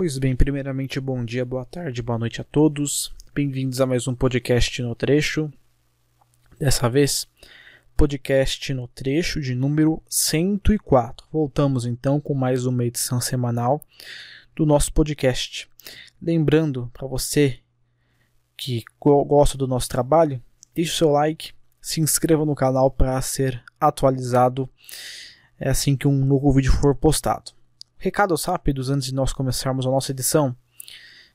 Pois bem, primeiramente, bom dia, boa tarde, boa noite a todos. Bem-vindos a mais um podcast no trecho. Dessa vez, podcast no trecho de número 104. Voltamos então com mais uma edição semanal do nosso podcast. Lembrando para você que gosta do nosso trabalho, deixe o seu like, se inscreva no canal para ser atualizado é assim que um novo vídeo for postado. Recados rápidos antes de nós começarmos a nossa edição.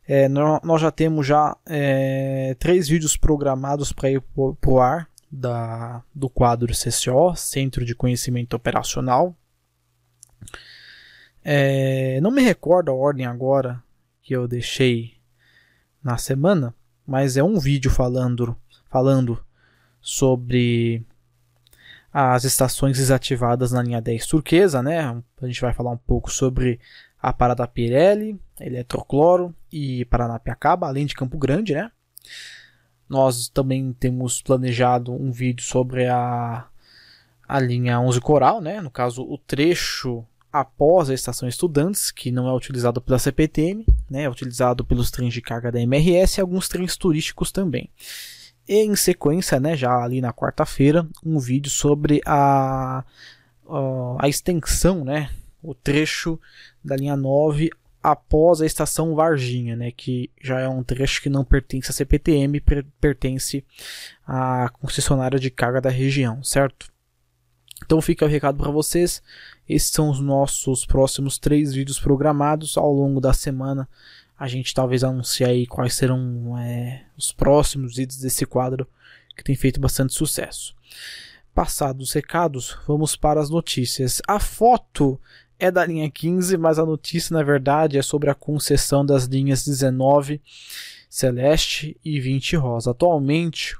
É, nós já temos já é, três vídeos programados para ir para o ar da, do quadro CCO, Centro de Conhecimento Operacional. É, não me recordo a ordem agora que eu deixei na semana, mas é um vídeo falando, falando sobre as estações desativadas na linha 10 turquesa, né? A gente vai falar um pouco sobre a Parada Pirelli, Eletrocloro e Paranapiacaba, além de Campo Grande, né? Nós também temos planejado um vídeo sobre a, a linha 11 Coral, né? No caso, o trecho após a estação Estudantes, que não é utilizado pela CPTM, né? É utilizado pelos trens de carga da MRS e alguns trens turísticos também. E em sequência, né, já ali na quarta-feira, um vídeo sobre a, a, extensão, né, o trecho da linha 9 após a estação Varginha, né, que já é um trecho que não pertence à CPTM, pertence à concessionária de carga da região, certo? Então fica o recado para vocês. Esses são os nossos próximos três vídeos programados ao longo da semana a gente talvez anuncie aí quais serão é, os próximos vídeos desse quadro que tem feito bastante sucesso. Passados os recados, vamos para as notícias. A foto é da linha 15, mas a notícia na verdade é sobre a concessão das linhas 19 Celeste e 20 Rosa. Atualmente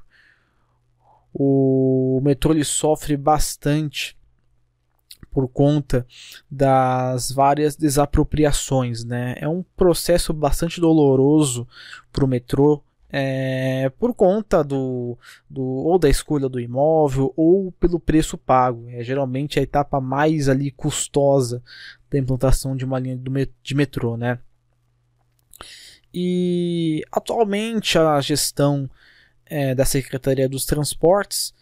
o metrô sofre bastante por conta das várias desapropriações. Né? É um processo bastante doloroso para o metrô. É, por conta do, do ou da escolha do imóvel ou pelo preço pago é geralmente a etapa mais ali custosa da implantação de uma linha de metrô né e atualmente a gestão é, da Secretaria dos Transportes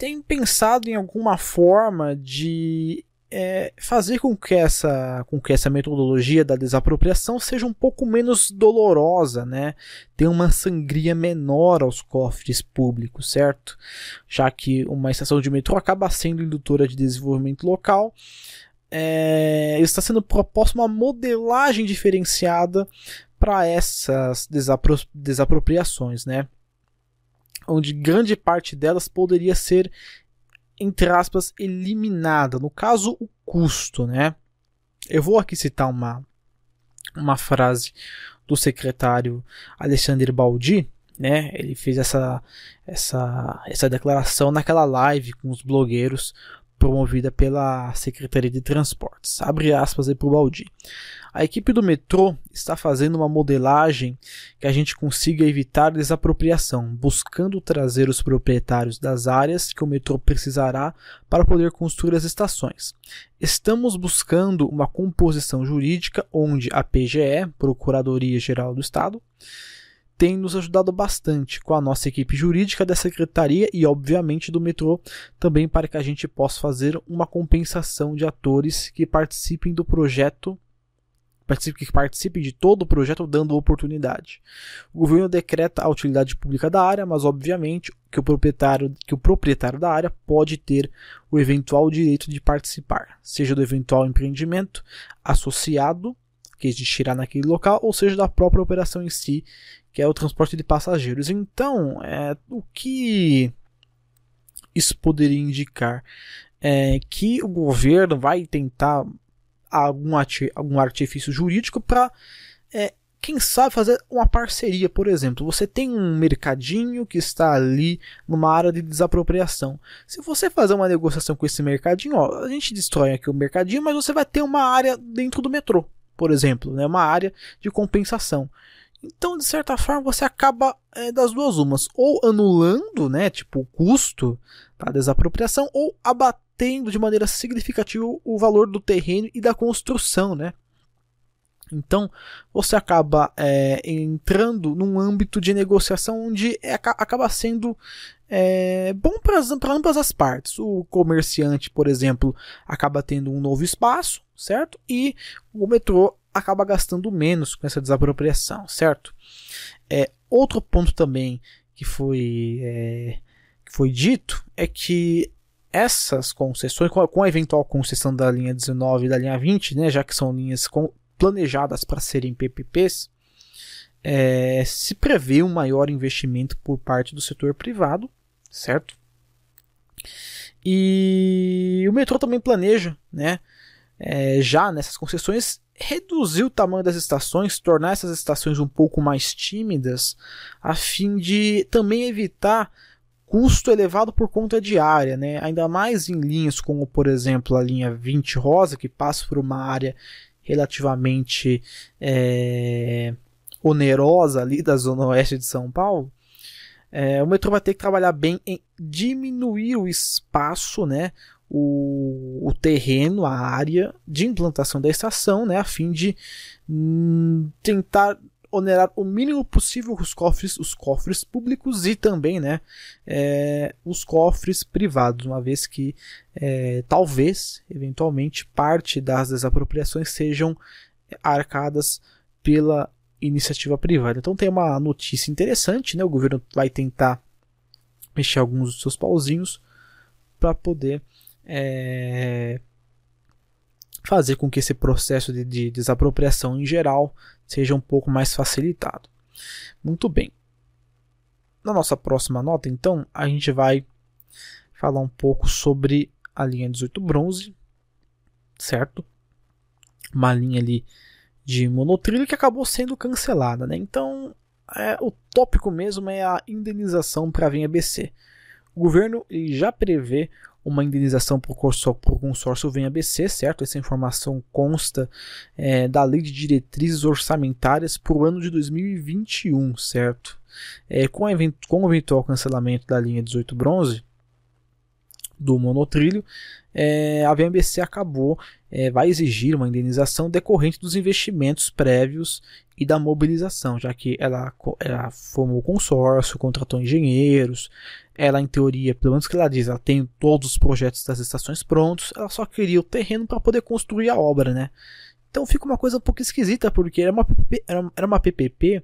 tem pensado em alguma forma de é, fazer com que, essa, com que essa metodologia da desapropriação seja um pouco menos dolorosa, né? Tenha uma sangria menor aos cofres públicos, certo? Já que uma estação de metrô acaba sendo indutora de desenvolvimento local, é, está sendo proposta uma modelagem diferenciada para essas desapro desapropriações, né? Onde grande parte delas poderia ser, entre aspas, eliminada. No caso, o custo, né? Eu vou aqui citar uma, uma frase do secretário Alexandre Baldi, né? Ele fez essa, essa, essa declaração naquela live com os blogueiros promovida pela Secretaria de Transportes. Abre aspas aí para o Baldi. A equipe do metrô está fazendo uma modelagem que a gente consiga evitar desapropriação, buscando trazer os proprietários das áreas que o metrô precisará para poder construir as estações. Estamos buscando uma composição jurídica onde a PGE, Procuradoria Geral do Estado, tem nos ajudado bastante com a nossa equipe jurídica da secretaria e, obviamente, do metrô, também para que a gente possa fazer uma compensação de atores que participem do projeto que participe de todo o projeto dando oportunidade. O governo decreta a utilidade pública da área, mas obviamente que o proprietário, que o proprietário da área pode ter o eventual direito de participar, seja do eventual empreendimento associado que existirá naquele local, ou seja da própria operação em si, que é o transporte de passageiros. Então, é, o que isso poderia indicar é que o governo vai tentar algum, algum artifício jurídico para, é, quem sabe, fazer uma parceria. Por exemplo, você tem um mercadinho que está ali numa área de desapropriação. Se você fazer uma negociação com esse mercadinho, ó, a gente destrói aqui o mercadinho, mas você vai ter uma área dentro do metrô, por exemplo, né, uma área de compensação. Então, de certa forma, você acaba é, das duas umas, ou anulando, né, tipo, o custo da desapropriação, ou abatendo de maneira significativa o valor do terreno e da construção, né? Então, você acaba é, entrando num âmbito de negociação onde é, acaba sendo é, bom para ambas as partes. O comerciante, por exemplo, acaba tendo um novo espaço, certo? E o metrô acaba gastando menos com essa desapropriação, certo? É, outro ponto também que foi, é, que foi dito é que essas concessões, com a eventual concessão da linha 19 e da linha 20, né, já que são linhas com, planejadas para serem PPPs, é, se prevê um maior investimento por parte do setor privado, certo? E o metrô também planeja, né, é, já nessas concessões, reduzir o tamanho das estações, tornar essas estações um pouco mais tímidas, a fim de também evitar custo elevado por conta diária, né? ainda mais em linhas como, por exemplo, a linha 20 Rosa, que passa por uma área relativamente é, onerosa ali da zona oeste de São Paulo, é, o metrô vai ter que trabalhar bem em diminuir o espaço, né, o, o terreno, a área de implantação da estação, né, a fim de hum, tentar onerar o mínimo possível os cofres, os cofres públicos e também, né, é, os cofres privados, uma vez que é, talvez, eventualmente, parte das desapropriações sejam arcadas pela iniciativa privada. Então tem uma notícia interessante, né? O governo vai tentar mexer alguns dos seus pauzinhos para poder é, fazer com que esse processo de, de desapropriação em geral seja um pouco mais facilitado. Muito bem. Na nossa próxima nota, então, a gente vai falar um pouco sobre a linha 18 bronze, certo? Uma linha ali de monotrilho que acabou sendo cancelada, né? Então, é, o tópico mesmo é a indenização para a Vinha BC. O governo já prevê uma indenização o consórcio, Vem ABC, certo? Essa informação consta é, da Lei de Diretrizes Orçamentárias para o ano de 2021, certo? É, com, event com o eventual cancelamento da linha 18 bronze do monotrilho, é, a VMBC acabou, é, vai exigir uma indenização decorrente dos investimentos prévios e da mobilização, já que ela, ela formou consórcio, contratou engenheiros, ela, em teoria, pelo menos que ela diz, ela tem todos os projetos das estações prontos, ela só queria o terreno para poder construir a obra, né? Então fica uma coisa um pouco esquisita, porque era uma, era uma PPP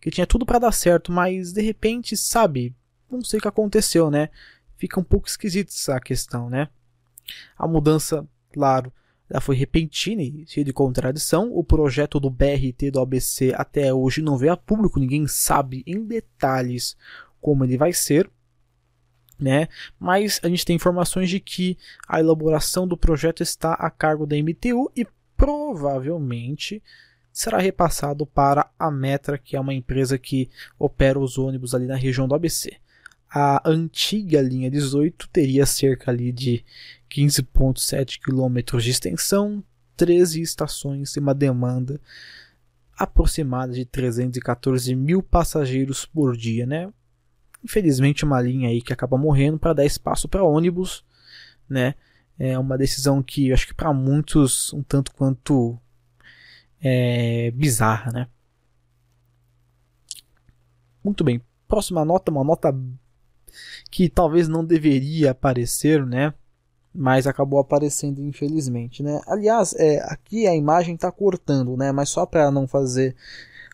que tinha tudo para dar certo, mas de repente, sabe, não sei o que aconteceu, né? Fica um pouco esquisita essa questão, né? A mudança, claro, ela foi repentina e cheia de contradição. O projeto do BRT do ABC até hoje não veio a público, ninguém sabe em detalhes como ele vai ser. Né? Mas a gente tem informações de que a elaboração do projeto está a cargo da MTU e provavelmente será repassado para a Metra, que é uma empresa que opera os ônibus ali na região do ABC. A antiga linha 18 teria cerca ali de 15,7 km de extensão, 13 estações e uma demanda aproximada de 314 mil passageiros por dia, né? Infelizmente uma linha aí que acaba morrendo para dar espaço para ônibus, né? É uma decisão que eu acho que para muitos um tanto quanto é, bizarra, né? Muito bem. Próxima nota, uma nota que talvez não deveria aparecer, né? mas acabou aparecendo infelizmente, né? Aliás, é, aqui a imagem está cortando, né? Mas só para não fazer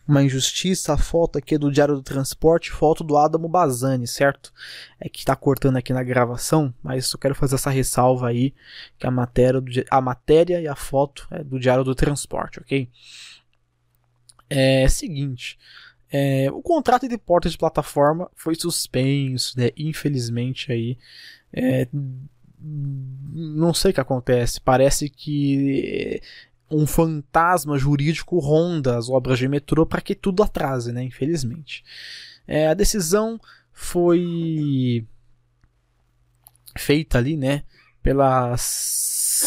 uma injustiça, a foto aqui é do Diário do Transporte, foto do Adamo Bazani, certo? É que está cortando aqui na gravação, mas eu quero fazer essa ressalva aí, que a matéria, do, a matéria e a foto é do Diário do Transporte, ok? É seguinte, é, o contrato de porta de plataforma foi suspenso, né? Infelizmente aí, é, não sei o que acontece. Parece que um fantasma jurídico ronda as obras de metrô para que tudo atrase, né? Infelizmente. É, a decisão foi feita ali, né? Pelas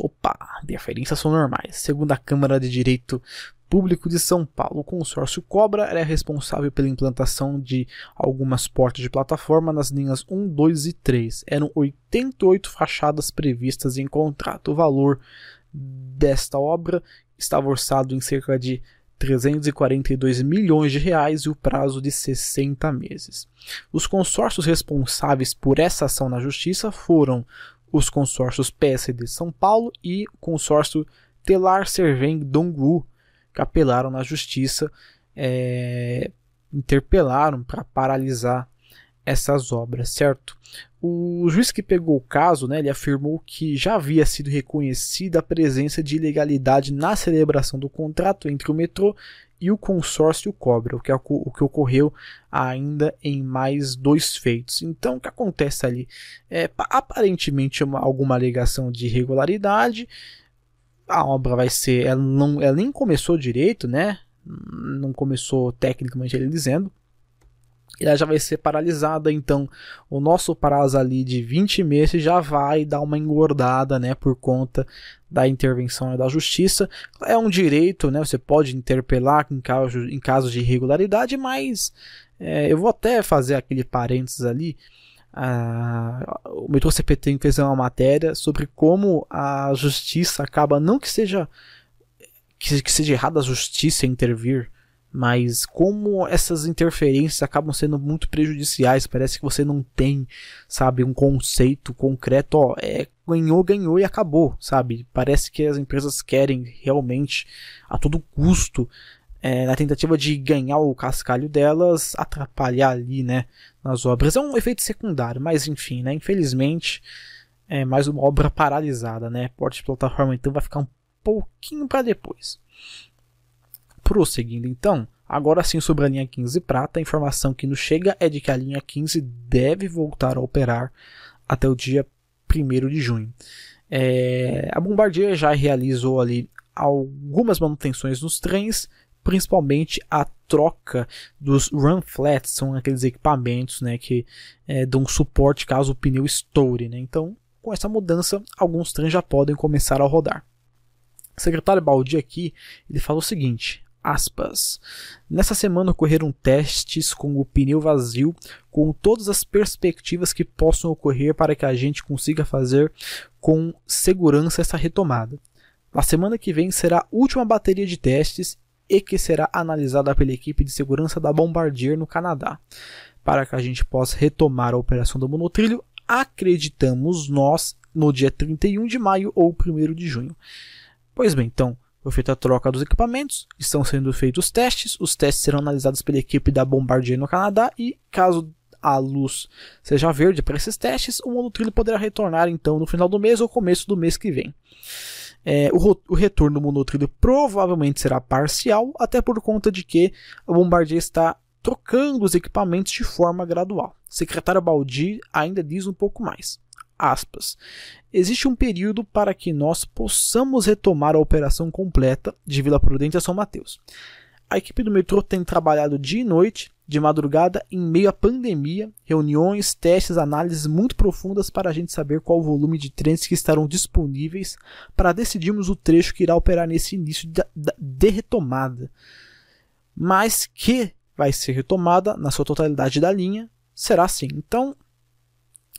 opa, deferências são normais. Segundo a Câmara de Direito Público de São Paulo. O consórcio Cobra era responsável pela implantação de algumas portas de plataforma nas linhas 1, 2 e 3. Eram 88 fachadas previstas em contrato. O valor desta obra, estava orçado em cerca de 342 milhões de reais e o prazo de 60 meses. Os consórcios responsáveis por essa ação na justiça foram os consórcios PSD São Paulo e o consórcio Telar Serveng Dongwu, que apelaram na justiça, é, interpelaram para paralisar essas obras, certo? O juiz que pegou o caso, né, ele afirmou que já havia sido reconhecida a presença de ilegalidade na celebração do contrato entre o metrô e o consórcio Cobra, o que, o que ocorreu ainda em mais dois feitos. Então, o que acontece ali? É aparentemente uma, alguma alegação de irregularidade. A obra vai ser, ela, não, ela nem começou direito, né? Não começou tecnicamente ele dizendo ela já vai ser paralisada, então o nosso prazo ali de 20 meses já vai dar uma engordada, né, por conta da intervenção da justiça. É um direito, né, você pode interpelar em caso, em caso de irregularidade, mas é, eu vou até fazer aquele parênteses ali. Ah, o metrô CPT fez uma matéria sobre como a justiça acaba, não que seja que, que seja errado a justiça intervir, mas como essas interferências acabam sendo muito prejudiciais, parece que você não tem, sabe, um conceito concreto, ó, é ganhou, ganhou e acabou, sabe? Parece que as empresas querem realmente a todo custo é, na tentativa de ganhar o cascalho delas, atrapalhar ali, né, nas obras. É um efeito secundário, mas enfim, né, infelizmente é mais uma obra paralisada, né? Porte de plataforma então vai ficar um pouquinho para depois. Prosseguindo então, agora sim sobre a linha 15 prata, a informação que nos chega é de que a linha 15 deve voltar a operar até o dia 1 de junho. É, a Bombardier já realizou ali algumas manutenções nos trens, principalmente a troca dos run flats, são aqueles equipamentos né, que é, dão suporte caso o pneu estoure. Né? Então, com essa mudança, alguns trens já podem começar a rodar. O secretário Baldi aqui ele fala o seguinte: aspas. Nessa semana ocorreram testes com o pneu vazio, com todas as perspectivas que possam ocorrer para que a gente consiga fazer com segurança essa retomada. Na semana que vem será a última bateria de testes e que será analisada pela equipe de segurança da Bombardier no Canadá. Para que a gente possa retomar a operação do monotrilho, acreditamos nós no dia 31 de maio ou 1 de junho. Pois bem, então, foi feita a troca dos equipamentos, estão sendo feitos testes, os testes serão analisados pela equipe da Bombardier no Canadá e, caso a luz seja verde para esses testes, o monotrilho poderá retornar então no final do mês ou começo do mês que vem. É, o, o, retorno do monotrilho provavelmente será parcial, até por conta de que a Bombardier está trocando os equipamentos de forma gradual. O secretário Baldi ainda diz um pouco mais aspas. Existe um período para que nós possamos retomar a operação completa de Vila Prudente a São Mateus. A equipe do metrô tem trabalhado dia e noite, de madrugada, em meio à pandemia, reuniões, testes, análises muito profundas para a gente saber qual o volume de trens que estarão disponíveis para decidirmos o trecho que irá operar nesse início de, retomada. Mas que vai ser retomada na sua totalidade da linha, será assim. Então,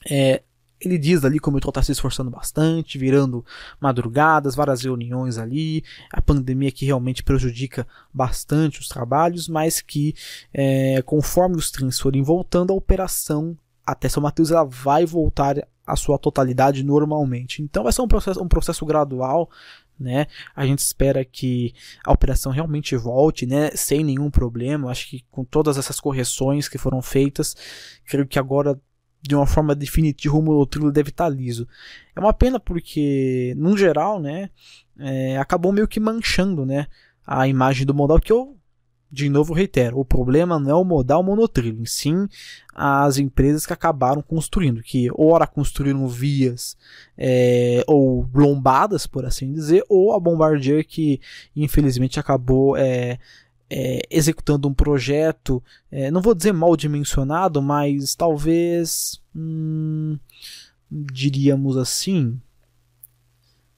é, ele diz ali como o metrô está se esforçando bastante, virando madrugadas, várias reuniões ali, a pandemia que realmente prejudica bastante os trabalhos, mas que é, conforme os trens forem voltando, a operação até São Mateus ela vai voltar à sua totalidade normalmente. Então vai ser um processo, um processo gradual, né? A gente espera que a operação realmente volte, né? Sem nenhum problema. Acho que com todas essas correções que foram feitas, creio que agora de uma forma definitiva o monotrilho deve estar tá liso. É uma pena porque, no geral, né, é, acabou meio que manchando, né, a imagem do modal que eu de novo reitero, o problema não é o modal monotrilho, sim as empresas que acabaram construindo, que ora construíram vias é, ou lombadas, por assim dizer, ou a Bombardier que infelizmente acabou é, é, executando um projeto, é, não vou dizer mal dimensionado, mas talvez, hum, diríamos assim,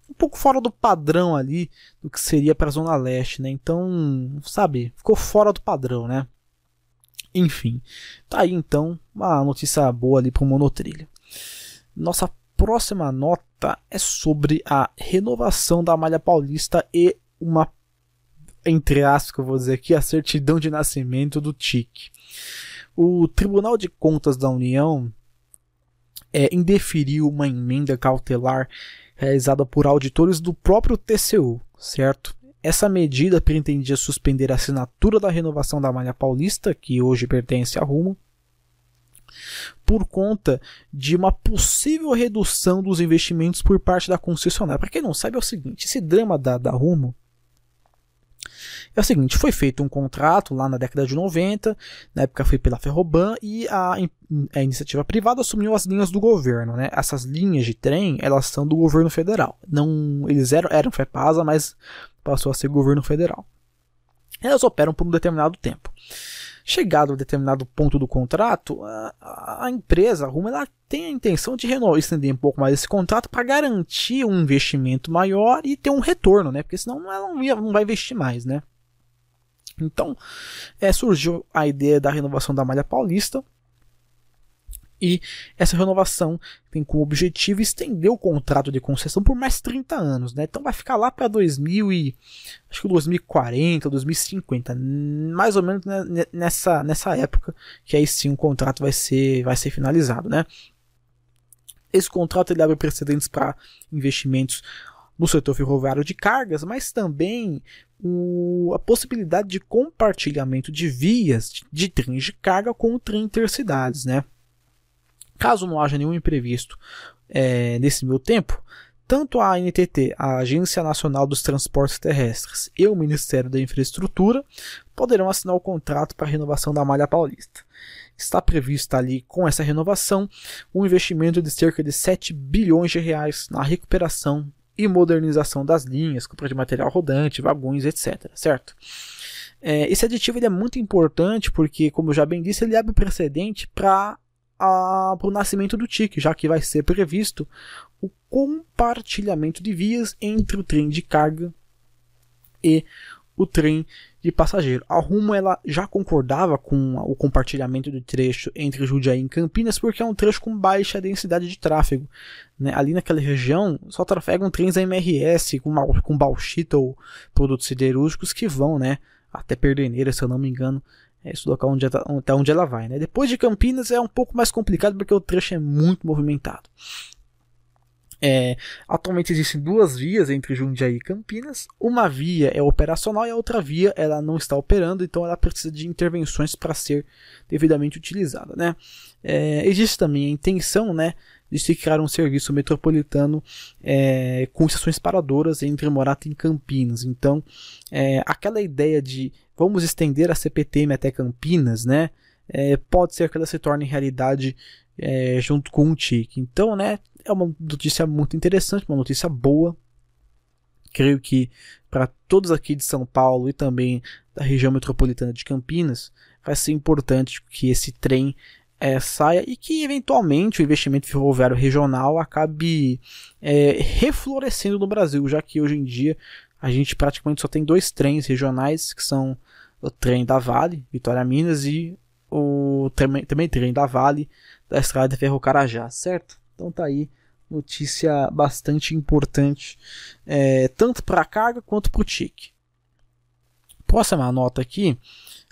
um pouco fora do padrão ali do que seria para a Zona Leste, né? Então, sabe, ficou fora do padrão, né? Enfim, tá aí então uma notícia boa ali para o monotrilho. Nossa próxima nota é sobre a renovação da malha paulista e uma entre aspas que eu vou dizer aqui, a certidão de nascimento do TIC. O Tribunal de Contas da União é, indeferiu uma emenda cautelar realizada por auditores do próprio TCU, certo? Essa medida pretendia suspender a assinatura da renovação da Malha Paulista, que hoje pertence à Rumo, por conta de uma possível redução dos investimentos por parte da concessionária. Para quem não sabe, é o seguinte: esse drama da, da Rumo é o seguinte, foi feito um contrato lá na década de 90, na época foi pela Ferroban, e a, a iniciativa privada assumiu as linhas do governo, né? Essas linhas de trem, elas são do governo federal. Não, eles eram, eram FEPASA, mas passou a ser governo federal. Elas operam por um determinado tempo. Chegado a determinado ponto do contrato, a, a empresa, a Rumo, ela tem a intenção de renovar, estender um pouco mais esse contrato para garantir um investimento maior e ter um retorno, né? Porque senão ela não, ia, não vai investir mais, né? Então, é, surgiu a ideia da renovação da Malha Paulista. E essa renovação tem como objetivo estender o contrato de concessão por mais 30 anos, né? Então vai ficar lá para 2000 e acho que 2040, 2050, mais ou menos nessa, nessa época que aí sim o contrato vai ser vai ser finalizado, né? Esse contrato ele abre precedentes para investimentos no setor ferroviário de cargas, mas também o, a possibilidade de compartilhamento de vias de, de trens de carga com o trem intercidades, né? Caso não haja nenhum imprevisto é, nesse meu tempo, tanto a ANTT, a Agência Nacional dos Transportes Terrestres, e o Ministério da Infraestrutura poderão assinar o contrato para a renovação da malha paulista. Está previsto ali com essa renovação um investimento de cerca de 7 bilhões de reais na recuperação e modernização das linhas, compra de material rodante, vagões, etc. Certo? É, esse aditivo ele é muito importante porque, como eu já bem disse, ele abre precedente para o nascimento do TIC, já que vai ser previsto o compartilhamento de vias entre o trem de carga e o trem de passageiro. A Rumo ela já concordava com o compartilhamento do trecho entre Jundiaí e Campinas porque é um trecho com baixa densidade de tráfego. Né? Ali naquela região só trafegam trens MRS com, com bauxita ou produtos siderúrgicos que vão né, até Perdeneira, se eu não me engano. É esse local onde, até onde ela vai. Né? Depois de Campinas é um pouco mais complicado porque o trecho é muito movimentado. É, atualmente existem duas vias entre Jundiaí e Campinas. Uma via é operacional e a outra via ela não está operando, então ela precisa de intervenções para ser devidamente utilizada. Né? É, existe também a intenção né, de se criar um serviço metropolitano é, com estações paradoras entre Morata e Campinas. Então, é, aquela ideia de vamos estender a CPTM até Campinas, né, é, pode ser que ela se torne realidade é, junto com o TIC. Então, né, é uma notícia muito interessante, uma notícia boa. Creio que para todos aqui de São Paulo e também da região metropolitana de Campinas, vai ser importante que esse trem é, saia e que eventualmente o investimento ferroviário regional acabe é, reflorescendo no Brasil, já que hoje em dia a gente praticamente só tem dois trens regionais, que são o trem da Vale, Vitória Minas, e o também, também trem da Vale da Estrada de Ferro Carajá, certo? Então tá aí notícia bastante importante, é, tanto para a carga quanto para o TIC. Próxima nota aqui,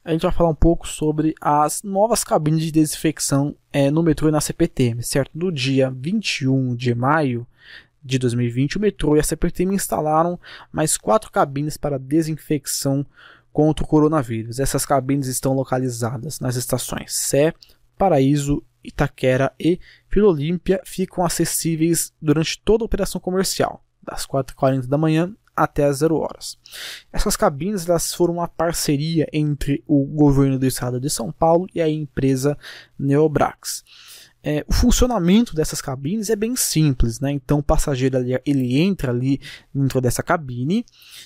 a gente vai falar um pouco sobre as novas cabines de desinfecção é, no metrô e na CPTM, certo? No dia 21 de maio de 2020, o metrô e a CPTM instalaram mais quatro cabines para desinfecção contra o coronavírus. Essas cabines estão localizadas nas estações Sé, Paraíso Itaquera e Vila Olímpia ficam acessíveis durante toda a operação comercial, das 4h40 da manhã até as 0 horas. Essas cabines elas foram uma parceria entre o governo do estado de São Paulo e a empresa Neobrax. É, o funcionamento dessas cabines é bem simples, né? Então o passageiro ali, ele entra ali dentro dessa cabine,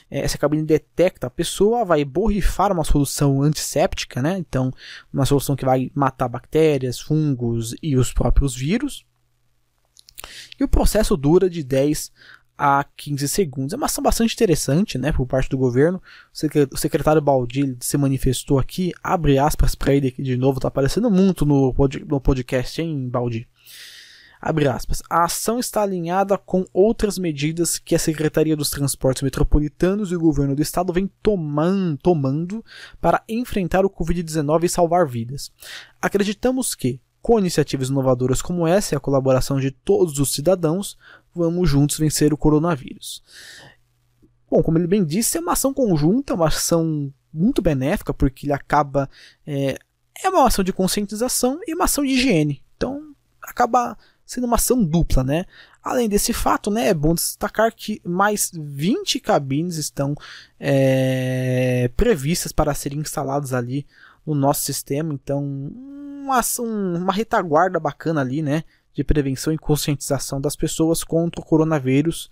é, essa cabine detecta a pessoa, vai borrifar uma solução antisséptica, né? Então uma solução que vai matar bactérias, fungos e os próprios vírus. E o processo dura de 10 a 15 segundos. É uma ação bastante interessante, né, por parte do governo. O secretário Baldi se manifestou aqui, abre aspas para ele aqui de novo, tá aparecendo muito no, pod, no podcast, hein, Baldi? Abre aspas. A ação está alinhada com outras medidas que a Secretaria dos Transportes Metropolitanos e o governo do estado vem tomando, tomando para enfrentar o Covid-19 e salvar vidas. Acreditamos que, com iniciativas inovadoras como essa e a colaboração de todos os cidadãos, vamos juntos vencer o coronavírus. Bom, como ele bem disse, é uma ação conjunta, uma ação muito benéfica, porque ele acaba. É, é uma ação de conscientização e uma ação de higiene. Então, acaba sendo uma ação dupla, né? Além desse fato, né, é bom destacar que mais 20 cabines estão é, previstas para serem instaladas ali no nosso sistema. Então, uma, uma retaguarda bacana ali, né? De prevenção e conscientização das pessoas contra o coronavírus,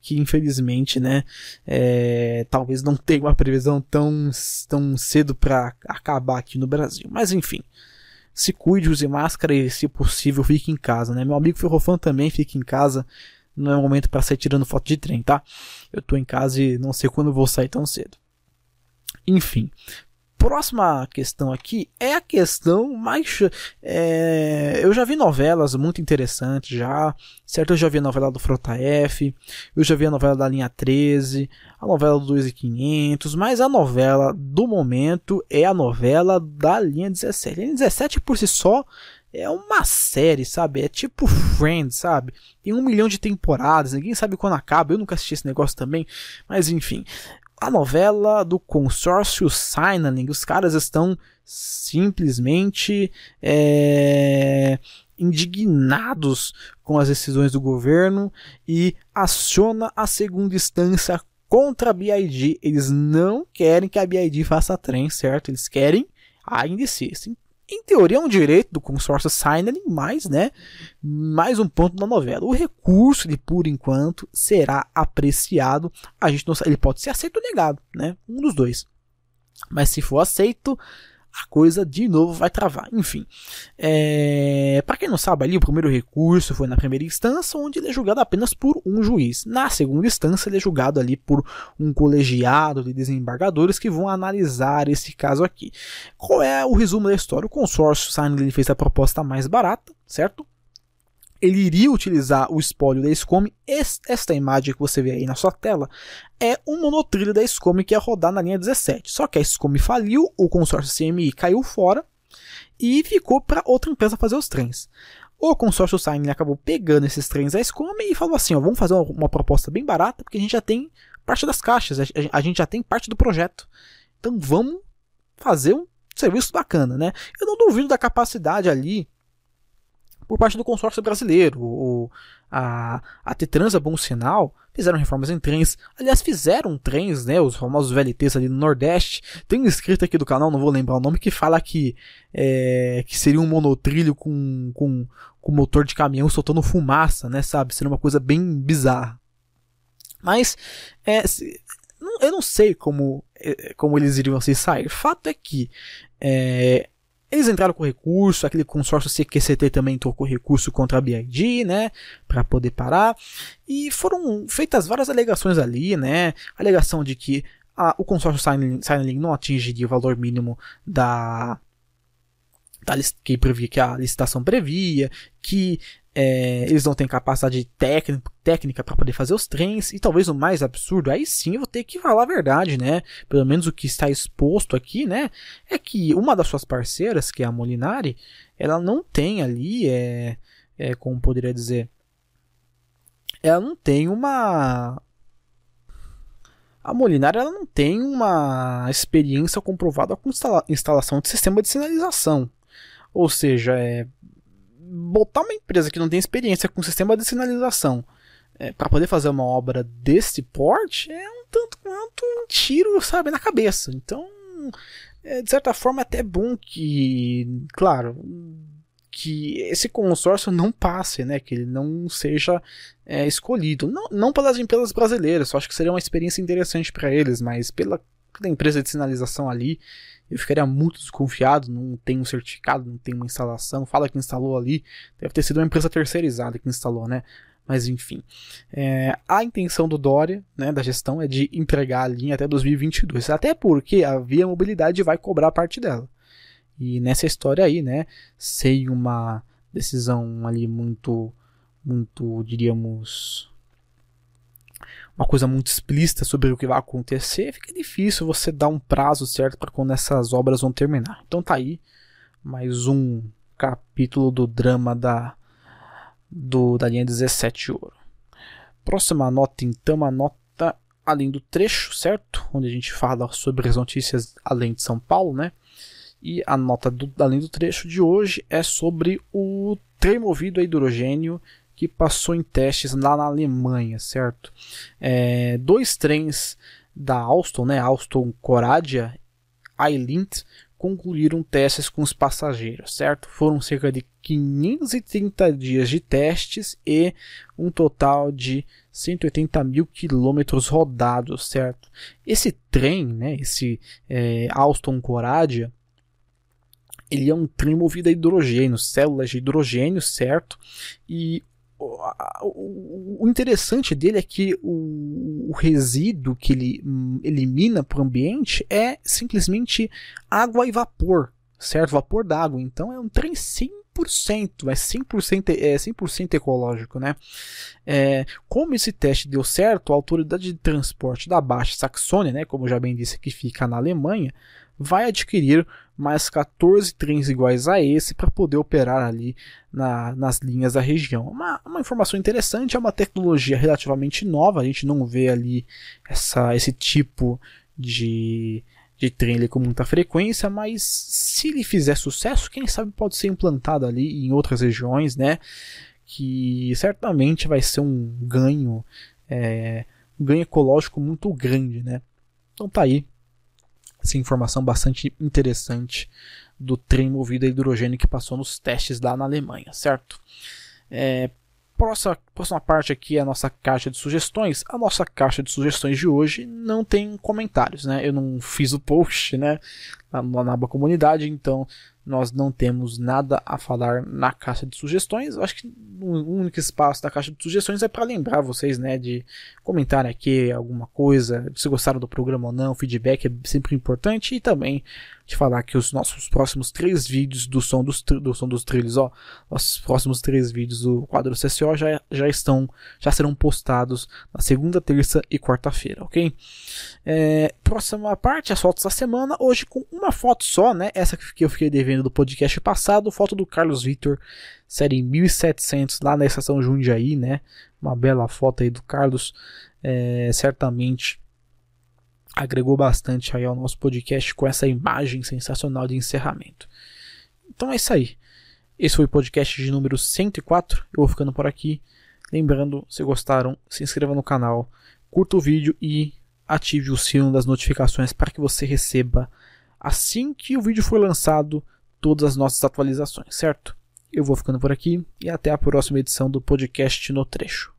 que infelizmente, né, é, talvez não tenha uma previsão tão, tão cedo para acabar aqui no Brasil. Mas enfim, se cuide, use máscara e, se possível, fique em casa, né? Meu amigo Ferrofan também fica em casa. Não é momento para sair tirando foto de trem, tá? Eu tô em casa e não sei quando vou sair tão cedo. Enfim, próxima questão aqui é a questão mais. É, eu já vi novelas muito interessantes já. Certo? Eu já vi a novela do Frota F, eu já vi a novela da linha 13, a novela do 2500, mas a novela do momento é a novela da linha 17. A linha 17 por si só é uma série, sabe? É tipo Friends, sabe? Tem um milhão de temporadas, ninguém sabe quando acaba. Eu nunca assisti esse negócio também, mas enfim a novela do consórcio Signaling. Os caras estão simplesmente é, indignados com as decisões do governo e aciona a segunda instância contra a BID. Eles não querem que a BID faça trem, certo? Eles querem a INDC em teoria é um direito do consórcio signaling, mas, né, mais um ponto da novela. O recurso, de por enquanto, será apreciado. A gente não sabe, ele pode ser aceito ou negado, né, um dos dois. Mas se for aceito, a coisa de novo vai travar. Enfim, é... para quem não sabe, ali o primeiro recurso foi na primeira instância, onde ele é julgado apenas por um juiz. Na segunda instância, ele é julgado ali por um colegiado de desembargadores que vão analisar esse caso aqui. Qual é o resumo da história? O consórcio Sign fez a proposta mais barata, certo? Ele iria utilizar o espólio da SCOME. Esta imagem que você vê aí na sua tela é um monotrilho da SCOME que ia rodar na linha 17. Só que a SCOME faliu, o consórcio CMI caiu fora e ficou para outra empresa fazer os trens. O consórcio Sign acabou pegando esses trens da SCOME e falou assim: ó, vamos fazer uma, uma, proposta bem barata, porque a gente já tem parte das caixas, a, a gente já tem parte do projeto. Então vamos fazer um serviço bacana, né? Eu não duvido da capacidade ali por parte do consórcio brasileiro. O, a, a Tetrans é bom sinal, fizeram reformas em trens. Aliás, fizeram trens, né? Os famosos VLTs ali no Nordeste. Tem um inscrito aqui do canal, não vou lembrar o nome, que fala que, é, que seria um monotrilho com, com, com motor de caminhão soltando fumaça, né? Sabe? Seria uma coisa bem bizarra. Mas, é, eu não sei como, é, como eles iriam se sair. Fato é que é, eles entraram com recurso, aquele consórcio CQCT também entrou com recurso contra a BID, né, para poder parar. E foram feitas várias alegações ali, né, alegação de que a, o consórcio Signaling não atingiria o valor mínimo da, da que previa que a licitação previa, que é, eles não têm capacidade técnica, para poder fazer os trens, e talvez o mais absurdo, aí sim eu vou ter que falar a verdade, né? Pelo menos o que está exposto aqui, né? É que uma das suas parceiras, que é a Molinari, ela não tem ali, é, é como poderia dizer, ela não tem uma. A Molinari ela não tem uma experiência comprovada com instala instalação de sistema de sinalização. Ou seja, é, botar uma empresa que não tem experiência com sistema de sinalização é, para poder fazer uma obra desse porte é um tanto quanto um tiro, sabe, na cabeça. Então, é, de certa forma, é até bom que, claro, que esse consórcio não passe, né? Que ele não seja é, escolhido. Não, não pelas empresas brasileiras, só acho que seria uma experiência interessante para eles, mas pela, pela empresa de sinalização ali, eu ficaria muito desconfiado, não tem um certificado, não tem uma instalação, fala que instalou ali, deve ter sido uma empresa terceirizada que instalou, né? Mas enfim, é, a intenção do Dória, né, da gestão, é de entregar a linha até 2022, até porque a Via Mobilidade vai cobrar parte dela. E nessa história aí, né, sem uma decisão ali muito muito, diríamos, uma coisa muito explícita sobre o que vai acontecer, fica difícil você dar um prazo certo para quando essas obras vão terminar. Então tá aí mais um capítulo do drama da do da linha 17 ouro. Próxima nota então, a nota além do trecho, certo? Onde a gente fala sobre as notícias além de São Paulo, né? E a nota do, além do trecho de hoje é sobre o trem movido a hidrogênio que passou em testes lá na Alemanha, certo? É, dois trens da Alstom, né, Alstom Coradia, Eilint, concluíram testes com os passageiros, certo? Foram cerca de 530 dias de testes e um total de 180 mil quilômetros rodados, certo? Esse trem, né, esse é, Alstom Coradia, ele é um trem movido a hidrogênio, células de hidrogênio, certo? E o, interessante dele é que o, resíduo que ele hum, elimina para o ambiente é simplesmente água e vapor, certo? Vapor d'água. Então é um trem 100%, é 100%, é 100% ecológico, né? É, como esse teste deu certo, a autoridade de transporte da Baixa Saxônia, né, como já bem disse, que fica na Alemanha, vai adquirir mais 14 trens iguais a esse para poder operar ali na, nas linhas da região. Uma, uma informação interessante, é uma tecnologia relativamente nova, a gente não vê ali essa, esse tipo de, de trem ali com muita frequência, mas se ele fizer sucesso, quem sabe pode ser implantado ali em outras regiões, né? Que certamente vai ser um ganho, é, um ganho ecológico muito grande, né? Então tá aí essa informação bastante interessante do trem movido a hidrogênio que passou nos testes lá na Alemanha, certo? É, próxima, próxima parte aqui é a nossa caixa de sugestões. A nossa caixa de sugestões de hoje não tem comentários, né? Eu não fiz o post, né? Na, na aba comunidade, então nós não temos nada a falar na caixa de sugestões. Eu acho que o único espaço da caixa de sugestões é para lembrar vocês, né, de comentar aqui alguma coisa, se gostaram do programa ou não, feedback é sempre importante e também de falar que os nossos próximos três vídeos do som dos, do som dos trilhos, ó, os próximos três vídeos do quadro CCO já, já estão, já serão postados na segunda, terça e quarta-feira, ok? É, próxima parte, as fotos da semana, hoje com uma foto só, né? Essa que eu fiquei devendo do podcast passado, foto do Carlos Vitor, série 1700 lá na estação Jundiaí, né? Uma bela foto aí do Carlos, é, certamente agregou bastante aí ao nosso podcast com essa imagem sensacional de encerramento. Então é isso aí. Esse foi o podcast de número 104. Eu vou ficando por aqui. Lembrando, se gostaram, se inscreva no canal, curta o vídeo e ative o sino das notificações para que você receba assim que o vídeo for lançado todas as nossas atualizações, certo? Eu vou ficando por aqui e até a próxima edição do podcast no trecho.